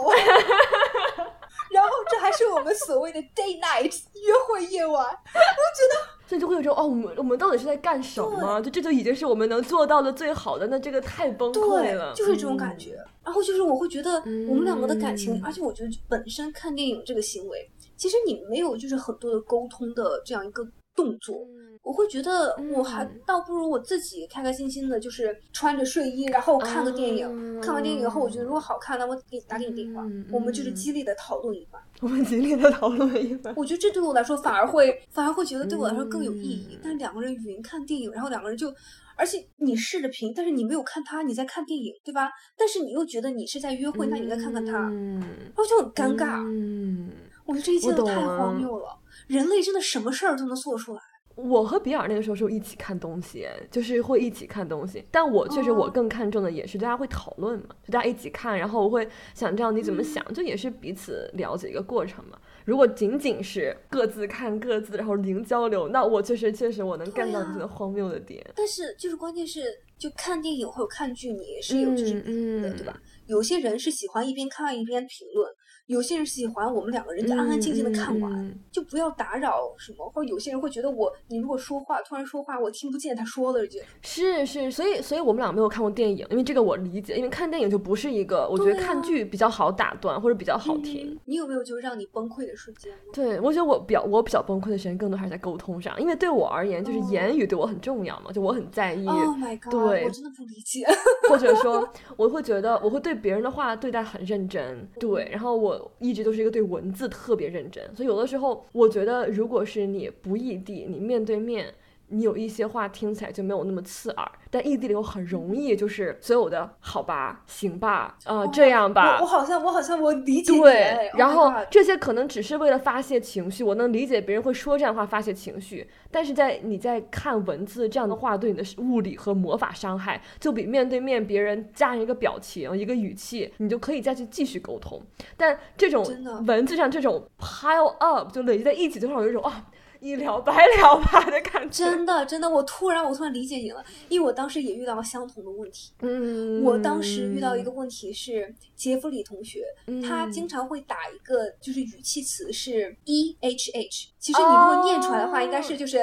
然后这还是我们所谓的 day night 约会夜晚，我觉得，所以就会有种哦，我们我们到底是在干什么？就这就已经是我们能做到的最好的，那这个太崩溃了，就是这种感觉。然后就是我会觉得我们两个的感情，而且我觉得本身看电影这个行为，其实你没有就是很多的沟通的这样一个动作。我会觉得，我还倒不如我自己开开心心的，就是穿着睡衣，然后看个电影。看完电影以后，我觉得如果好看，那我给打给你电话，我们就是激烈的讨论一番。我们激烈的讨论一番。我觉得这对我来说反而会，反而会觉得对我来说更有意义。但是两个人云看电影，然后两个人就，而且你视着屏，但是你没有看他，你在看电影，对吧？但是你又觉得你是在约会，那你再看看他，然后就很尴尬。嗯，我觉得这一切都太荒谬了。人类真的什么事儿都能做出来。我和比尔那个时候是一起看东西，就是会一起看东西。但我确实我更看重的也是大家会讨论嘛，就大家一起看，然后我会想知道你怎么想，就也是彼此了解一个过程嘛。如果仅仅是各自看各自，然后零交流，那我确实确实我能 get 到你这个荒谬的点。但是就是关键是，就看电影或者看剧，你也是有这种的，对吧？有些人是喜欢一边看一边评论。有些人喜欢我们两个人就安安静静的看完，就不要打扰什么。或者有些人会觉得我，你如果说话突然说话，我听不见他说了句。是是，所以所以我们俩没有看过电影，因为这个我理解，因为看电影就不是一个，我觉得看剧比较好打断或者比较好听。你有没有就是让你崩溃的瞬间？对，我觉得我比较我比较崩溃的时间更多还是在沟通上，因为对我而言，就是言语对我很重要嘛，就我很在意。Oh my god！对，我真的不理解。或者说，我会觉得我会对别人的话对待很认真，对，然后我一直都是一个。对文字特别认真，所以有的时候我觉得，如果是你不异地，你面对面。你有一些话听起来就没有那么刺耳，但异地里又很容易，就是所有的好吧、行吧、啊这样吧。我好像我好像我理解对，然后这些可能只是为了发泄情绪，我能理解别人会说这样的话发泄情绪，但是在你在看文字这样的话对你的物理和魔法伤害，就比面对面别人加上一个表情、一个语气，你就可以再去继续沟通。但这种文字上这种 pile up 就累积在一起，就让我有一种啊。一了百了吧的感觉，真的真的，我突然我突然理解你了，因为我当时也遇到了相同的问题。嗯，我当时遇到一个问题是杰弗里同学，他经常会打一个就是语气词是 e h h，其实你如果念出来的话，应该是就是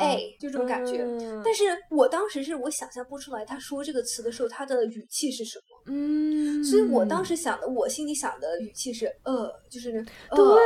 哎就这种感觉。但是我当时是我想象不出来他说这个词的时候他的语气是什么。嗯，所以我当时想的，我心里想的语气是呃，就是呃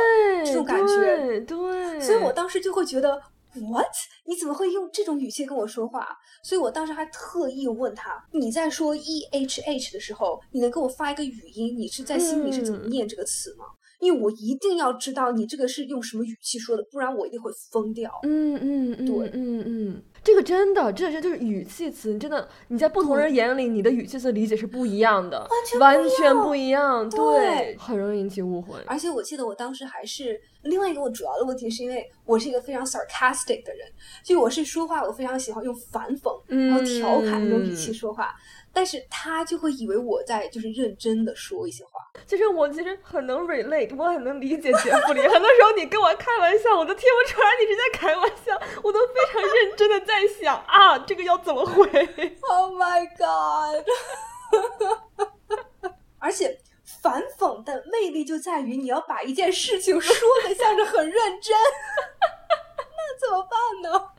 这种感觉，对，所以我当时就会觉得 what？你怎么会用这种语气跟我说话？所以我当时还特意问他，你在说 e h h 的时候，你能给我发一个语音？你是在心里是怎么念这个词吗？因为我一定要知道你这个是用什么语气说的，不然我一定会疯掉。嗯嗯，对，嗯嗯。这个真的，这这就是语气词，你真的你在不同人眼里，你的语气词理解是不一样的，完全不一样，对，很容易引起误会。而且我记得我当时还是另外一个我主要的问题，是因为我是一个非常 sarcastic 的人，就我是说话我非常喜欢用反讽然后调侃那种语气说话。但是他就会以为我在就是认真的说一些话，就是我其实很能 relate，我很能理解杰弗里。很多时候你跟我开玩笑，我都听不出来你是在开玩笑，我都非常认真的在想啊，这个要怎么回？Oh my god！而且反讽的魅力就在于你要把一件事情说的像是很认真，那怎么办呢？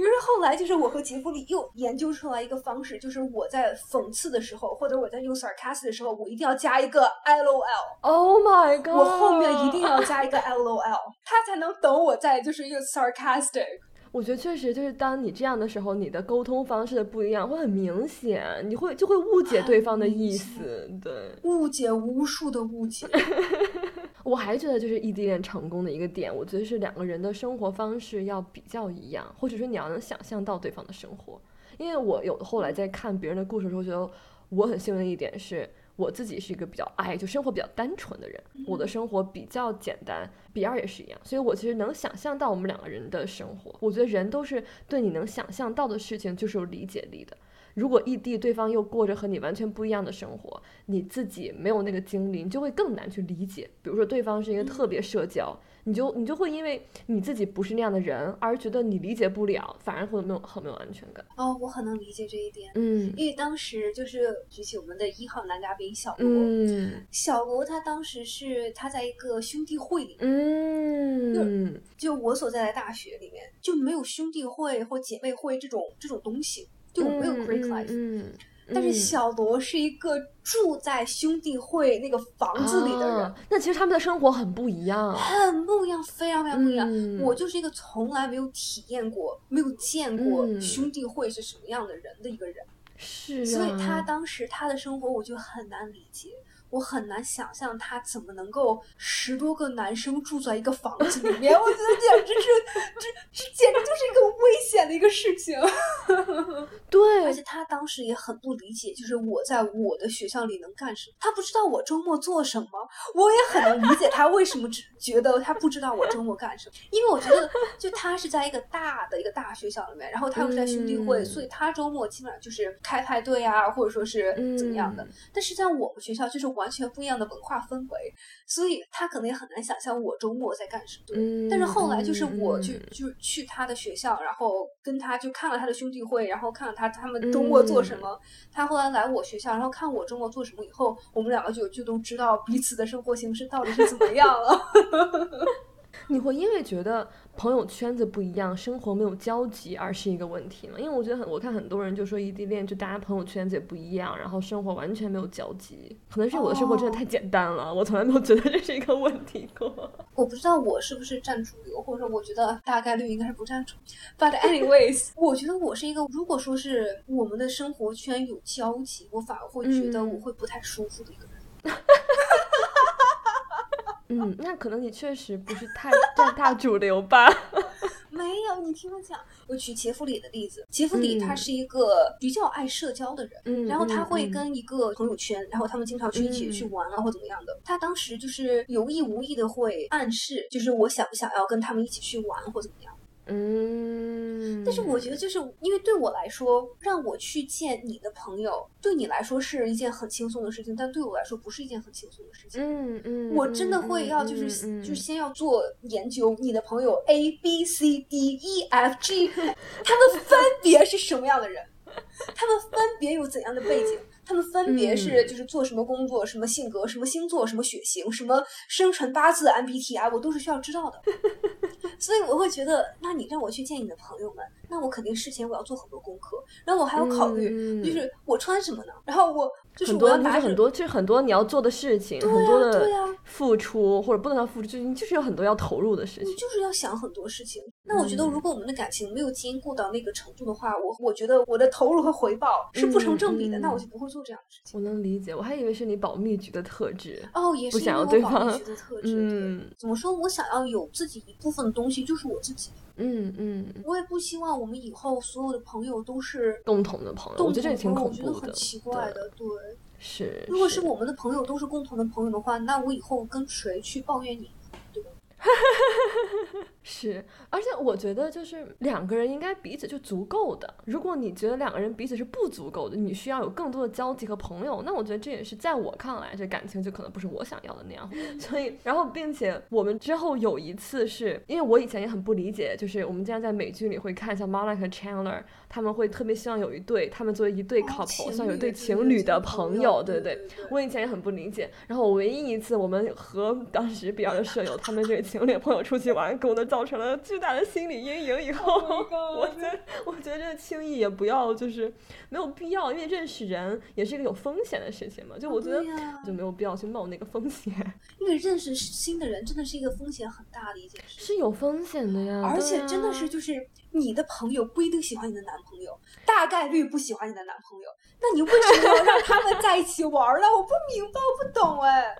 于是后来，就是我和杰弗里又研究出来一个方式，就是我在讽刺的时候，或者我在用 sarcastic 的时候，我一定要加一个 lol。Oh my god！我后面一定要加一个 lol，他才能懂我在就是用 sarcastic。我觉得确实就是当你这样的时候，你的沟通方式的不一样会很明显，你会就会误解对方的意思，对，误解无数的误解。我还觉得就是异地恋成功的一个点，我觉得是两个人的生活方式要比较一样，或者说你要能想象到对方的生活。因为我有后来在看别人的故事的时候，觉得我很幸运的一点是。我自己是一个比较爱就生活比较单纯的人，我的生活比较简单，比尔也是一样，所以我其实能想象到我们两个人的生活。我觉得人都是对你能想象到的事情就是有理解力的。如果异地对方又过着和你完全不一样的生活，你自己没有那个经历，你就会更难去理解。比如说对方是一个特别社交。你就你就会因为你自己不是那样的人而觉得你理解不了，反而会没有很没有安全感。哦，我很能理解这一点。嗯，因为当时就是举起我们的一号男嘉宾小罗，嗯，小罗他当时是他在一个兄弟会里，嗯，就我所在的大学里面就没有兄弟会或姐妹会这种这种东西，就我没有 Greek life。但是小罗是一个住在兄弟会那个房子里的人，那其实他们的生活很不一样，很不一样，非常非常不一样。我就是一个从来没有体验过、没有见过兄弟会是什么样的人的一个人，是，所以他当时他的生活我就很难理解。我很难想象他怎么能够十多个男生住在一个房子里面，我觉得简直是，这这简直就是一个危险的一个事情。对，而且他当时也很不理解，就是我在我的学校里能干什么，他不知道我周末做什么。我也很能理解他为什么只觉得他不知道我周末干什么，因为我觉得就他是在一个大的一个大学校里面，然后他又在兄弟会，所以他周末基本上就是开派对啊，或者说是怎么样的。但是在我们学校就是。完全不一样的文化氛围，所以他可能也很难想象我周末在干什么。但是后来就是我去就去他的学校，然后跟他就看了他的兄弟会，然后看了他他们周末做什么。他后来来我学校，然后看我周末做什么以后，我们两个就就都知道彼此的生活形式到底是怎么样了。你会因为觉得朋友圈子不一样，生活没有交集而是一个问题吗？因为我觉得很，我看很多人就说异地恋，就大家朋友圈子也不一样，然后生活完全没有交集。可能是我的生活真的太简单了，我从来没有觉得这是一个问题过。我不知道我是不是占主流，或者说我觉得大概率应该是不占主。But anyways，我觉得我是一个，如果说是我们的生活圈有交集，我反而会觉得我会不太舒服的一个人。嗯，那可能你确实不是太占大主流吧？没有，你听我讲，我举杰弗里的例子。杰弗里他是一个比较爱社交的人，嗯，然后他会跟一个朋友圈，然后他们经常去一起去玩啊，或怎么样的。他当时就是有意无意的会暗示，就是我想不想要跟他们一起去玩或怎么样。嗯，但是我觉得，就是因为对我来说，让我去见你的朋友，对你来说是一件很轻松的事情，但对我来说不是一件很轻松的事情。嗯嗯，我真的会要就是就先要做研究，你的朋友 A B C D E F G，他们分别是什么样的人，他们分别有怎样的背景。他们分别是就是做什么工作、什么性格、什么星座、什么血型、什么生辰八字、MBTI，我都是需要知道的。所以我会觉得，那你让我去见你的朋友们，那我肯定事前我要做很多功课，然后我还要考虑，就是我穿什么呢？然后我就是我要拿很多，就是很多你要做的事情，很多的付出或者不能叫付出，就是你就是有很多要投入的事情，你就是要想很多事情。那我觉得，如果我们的感情没有兼顾到那个程度的话，我我觉得我的投入和回报是不成正比的，那我就不会做这样的事情。我能理解，我还以为是你保密局的特质哦，也是我想要对方的特质。嗯，怎么说我想要有自己一部分东西，就是我自己。嗯嗯，我也不希望我们以后所有的朋友都是共同的朋友，我觉得这也挺恐怖的。很奇怪的，对，是。如果是我们的朋友都是共同的朋友的话，那我以后跟谁去抱怨你？是，而且我觉得就是两个人应该彼此就足够的。如果你觉得两个人彼此是不足够的，你需要有更多的交集和朋友，那我觉得这也是在我看来，这感情就可能不是我想要的那样。所以，然后并且我们之后有一次是因为我以前也很不理解，就是我们经常在美剧里会看像 Monica 和 Chandler，他们会特别希望有一对，他们作为一对 couple，像有一对情侣的朋友，对对对。我以前也很不理解。然后我唯一一次我们和当时比较的舍友，他们这个情侣朋友出去玩，给我都造成了巨大的心理阴影。以后，我觉得我觉得这轻易也不要，就是没有必要，因为认识人也是一个有风险的事情嘛。就我觉得就没有必要去冒那个风险。因为认识新的人真的是一个风险很大的一件事，是有风险的呀。而且真的是就是你的朋友不一定喜欢你的男朋友，大概率不喜欢你的男朋友，那你为什么要让他们在一起玩呢？我不明白，我不懂哎。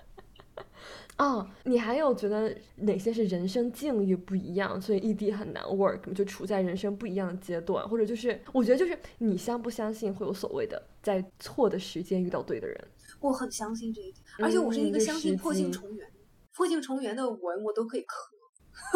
哦，你还有觉得哪些是人生境遇不一样，所以异地很难 work，就处在人生不一样的阶段，或者就是我觉得就是你相不相信会有所谓的在错的时间遇到对的人？我很相信这一点，而且我是一个相信破镜重圆，破镜重圆的文我都可以磕。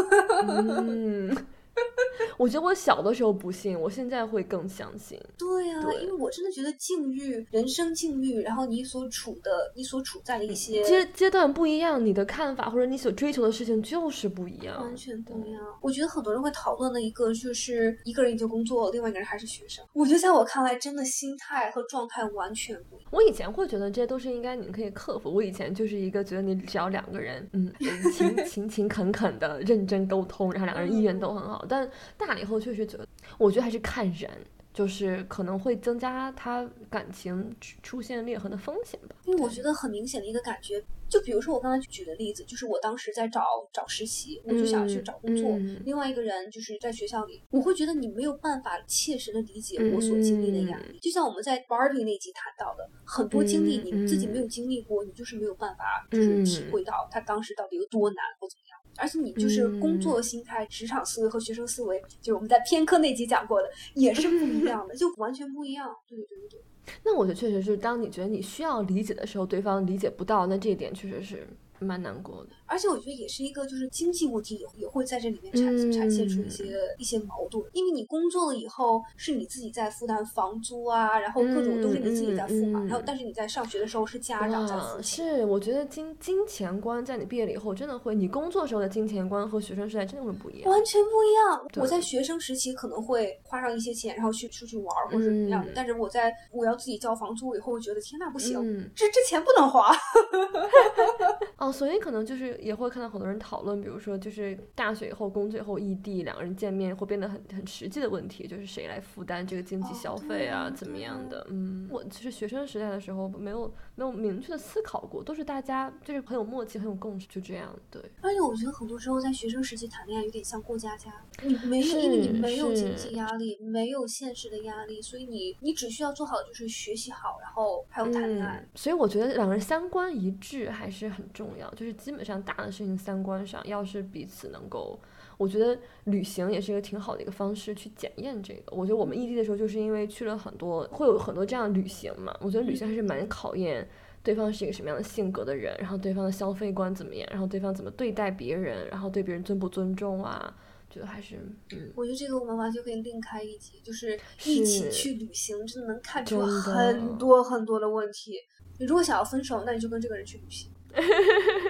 嗯。我觉得我小的时候不信，我现在会更相信。对呀，因为我真的觉得境遇、人生境遇，然后你所处的、你所处在的一些阶阶段不一样，你的看法或者你所追求的事情就是不一样，完全不一样。我觉得很多人会讨论的一个就是一个人已经工作，另外一个人还是学生。我觉得在我看来，真的心态和状态完全不一样。我以前会觉得这些都是应该你可以克服。我以前就是一个觉得你只要两个人，嗯，勤勤勤恳恳的认真沟通，然后两个人意愿都很好，但。大了以后确实觉得，我觉得还是看人，就是可能会增加他感情出现裂痕的风险吧。因为我觉得很明显的一个感觉。就比如说我刚才举的例子，就是我当时在找找实习，我就想要去找工作。另外一个人就是在学校里，我会觉得你没有办法切实的理解我所经历的压力。就像我们在 Barbie 那集谈到的，很多经历你自己没有经历过，你就是没有办法就是体会到他当时到底有多难或怎么样。而且你就是工作心态、职场思维和学生思维，就是我们在偏科那集讲过的，也是不一样的，就完全不一样。对对对对对。那我觉得确实是，当你觉得你需要理解的时候，对方理解不到，那这一点确实是。蛮难过的，而且我觉得也是一个，就是经济问题也也会在这里面产产现出一些一些矛盾，因为你工作了以后是你自己在负担房租啊，然后各种都是你自己在付嘛，然后但是你在上学的时候是家长在付。是，我觉得金金钱观在你毕业了以后真的会，你工作时候的金钱观和学生时代真的会不一样，完全不一样。我在学生时期可能会花上一些钱，然后去出去玩或者怎么样，但是我在我要自己交房租以后，我觉得天呐不行，这这钱不能花。哦，所以可能就是也会看到很多人讨论，比如说就是大学以后、工作以后异地，两个人见面会变得很很实际的问题，就是谁来负担这个经济消费啊，怎么样的？嗯，我其实学生时代的时候没有没有明确的思考过，都是大家就是很有默契、很有共识，就这样。对。而且我觉得很多时候在学生时期谈恋爱有点像过家家，你没有，因为你没有经济压力，没有现实的压力，所以你你只需要做好就是学习好，然后还有谈恋爱。所以我觉得两个人三观一致还是很重要，就是基本上。大的事情三观上，要是彼此能够，我觉得旅行也是一个挺好的一个方式去检验这个。我觉得我们异地的时候，就是因为去了很多，会有很多这样旅行嘛。我觉得旅行还是蛮考验对方是一个什么样的性格的人，然后对方的消费观怎么样，然后对方怎么对待别人，然后对别人尊不尊重啊？觉得还是，嗯，我觉得这个我们完全可以另开一集，就是一起去旅行，真的能看出很多很多的问题。你如果想要分手，那你就跟这个人去旅行。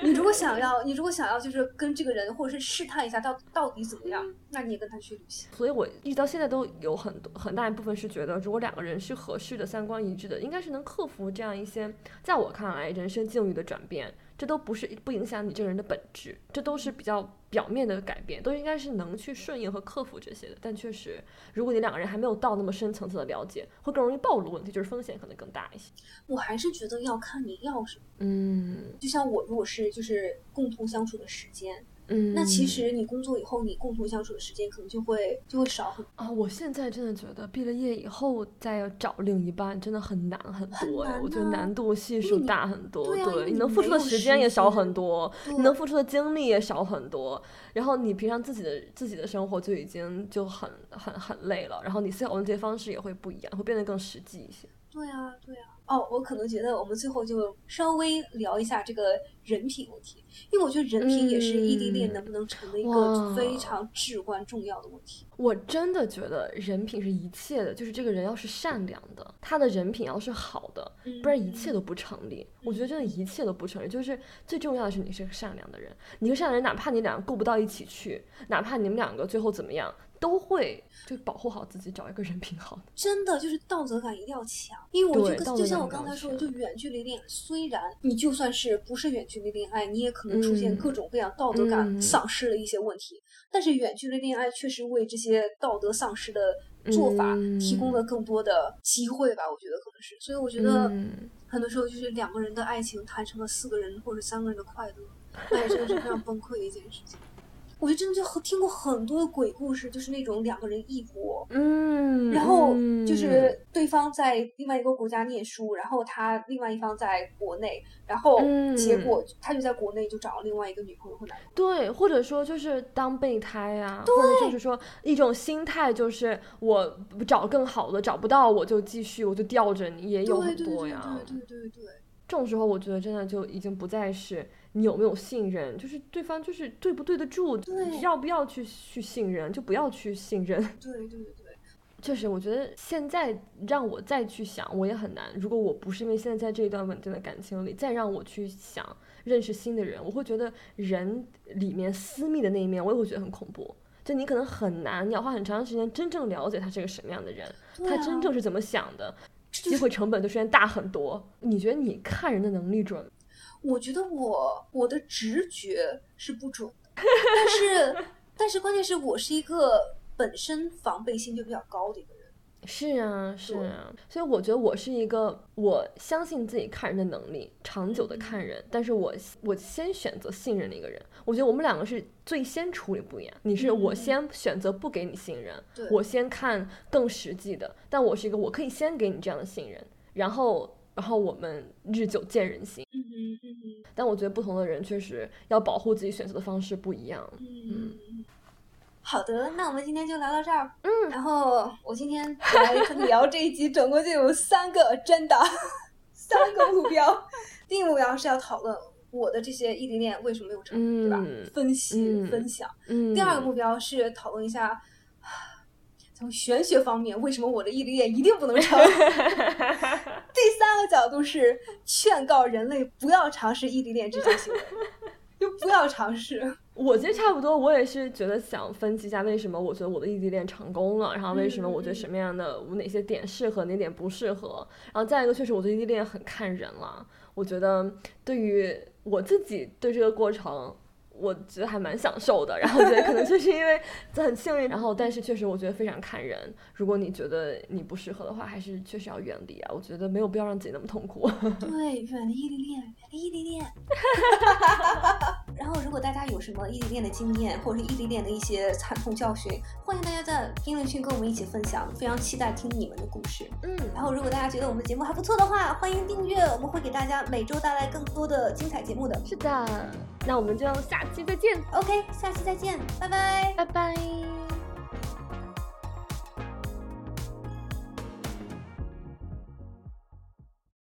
你如果想要，你如果想要，就是跟这个人，或者是试探一下到到底怎么样，那你也跟他去旅行。所以我一直到现在都有很多很大一部分是觉得，如果两个人是合适的、三观一致的，应该是能克服这样一些，在我看来人生境遇的转变。这都不是不影响你这个人的本质，这都是比较表面的改变，都应该是能去顺应和克服这些的。但确实，如果你两个人还没有到那么深层次的了解，会更容易暴露问题，就是风险可能更大一些。我还是觉得要看你要什么。嗯，就像我如果是就是共同相处的时间。嗯，那其实你工作以后，你共同相处的时间可能就会就会少很啊。我现在真的觉得毕了业以后再找另一半真的很难很多哎，我觉得难度系数大很多。对，你能付出的时间也少很多，你能付出的精力也少很多。然后你平常自己的自己的生活就已经就很很很累了，然后你思考问题的方式也会不一样，会变得更实际一些。对啊，对啊。哦，我可能觉得我们最后就稍微聊一下这个人品问题，因为我觉得人品也是异地恋能不能成的一个非常至关重要的问题。我真的觉得人品是一切的，就是这个人要是善良的，他的人品要是好的，不然一切都不成立。我觉得真的一切都不成立，就是最重要的是你是个善良的人，你个善良人，哪怕你俩够不到一起去，哪怕你们两个最后怎么样。都会就保护好自己，找一个人品好的。真的就是道德感一定要强，因为我觉得就像我刚才说的，就远距离恋爱，虽然你就算是不是远距离恋爱，你也可能出现各种各样道德感丧失的一些问题。但是远距离恋爱确实为这些道德丧失的做法提供了更多的机会吧？我觉得可能是。所以我觉得很多时候就是两个人的爱情谈成了四个人或者三个人的快乐，那也真的是非常崩溃的一件事情。我就真的就和听过很多的鬼故事，就是那种两个人异国，嗯，然后就是对方在另外一个国家念书，然后他另外一方在国内，然后结果他就在国内就找了另外一个女朋友或男朋友。对，或者说就是当备胎啊，或者就是说一种心态，就是我找更好的找不到，我就继续我就吊着你，也有很多呀。对对对对，这种时候我觉得真的就已经不再是。你有没有信任？就是对方就是对不对得住？要不要去去信任？就不要去信任。对对对，确实 我觉得现在让我再去想，我也很难。如果我不是因为现在在这一段稳定的感情里，再让我去想认识新的人，我会觉得人里面私密的那一面，我也会觉得很恐怖。就你可能很难，你要花很长时间真正了解他是个什么样的人，他真正是怎么想的，机会成本就然大很多。你觉得你看人的能力准？我觉得我我的直觉是不准的，但是但是关键是我是一个本身防备心就比较高的一个人。是啊，是啊，所以我觉得我是一个我相信自己看人的能力，长久的看人，但是我我先选择信任的一个人。我觉得我们两个是最先处理不一样，你是我先选择不给你信任，我先看更实际的，但我是一个我可以先给你这样的信任，然后。然后我们日久见人心，嗯哼嗯嗯。但我觉得不同的人确实要保护自己选择的方式不一样。嗯，好的，那我们今天就聊到这儿。嗯，然后我今天来聊这一集，总共就有三个真的 三个目标。第一个目标是要讨论我的这些异地恋为什么没有成，对吧？分析分享。嗯。第二个目标是讨论一下。从玄学方面，为什么我的异地恋一定不能成？第三个角度是劝告人类不要尝试异地恋这种行为，就不要尝试。我其实差不多，我也是觉得想分析一下为什么我觉得我的异地恋成功了，然后为什么我觉得什么样的我哪些点适合，哪点不适合。然后再一个，确实我的异地恋很看人了。我觉得对于我自己对这个过程。我觉得还蛮享受的，然后觉得可能就是因为很幸运，然后但是确实我觉得非常看人。如果你觉得你不适合的话，还是确实要远离啊。我觉得没有必要让自己那么痛苦。对，远离恋，远离异地恋。然后如果大家有什么异地恋的经验，或者是异地恋的一些惨痛教训，欢迎大家在评论区跟我们一起分享，非常期待听你们的故事。嗯，然后如果大家觉得我们的节目还不错的话，欢迎订阅，我们会给大家每周带来更多的精彩节目的。是的，那我们就下。期再见，OK，下期再见，拜拜，拜拜。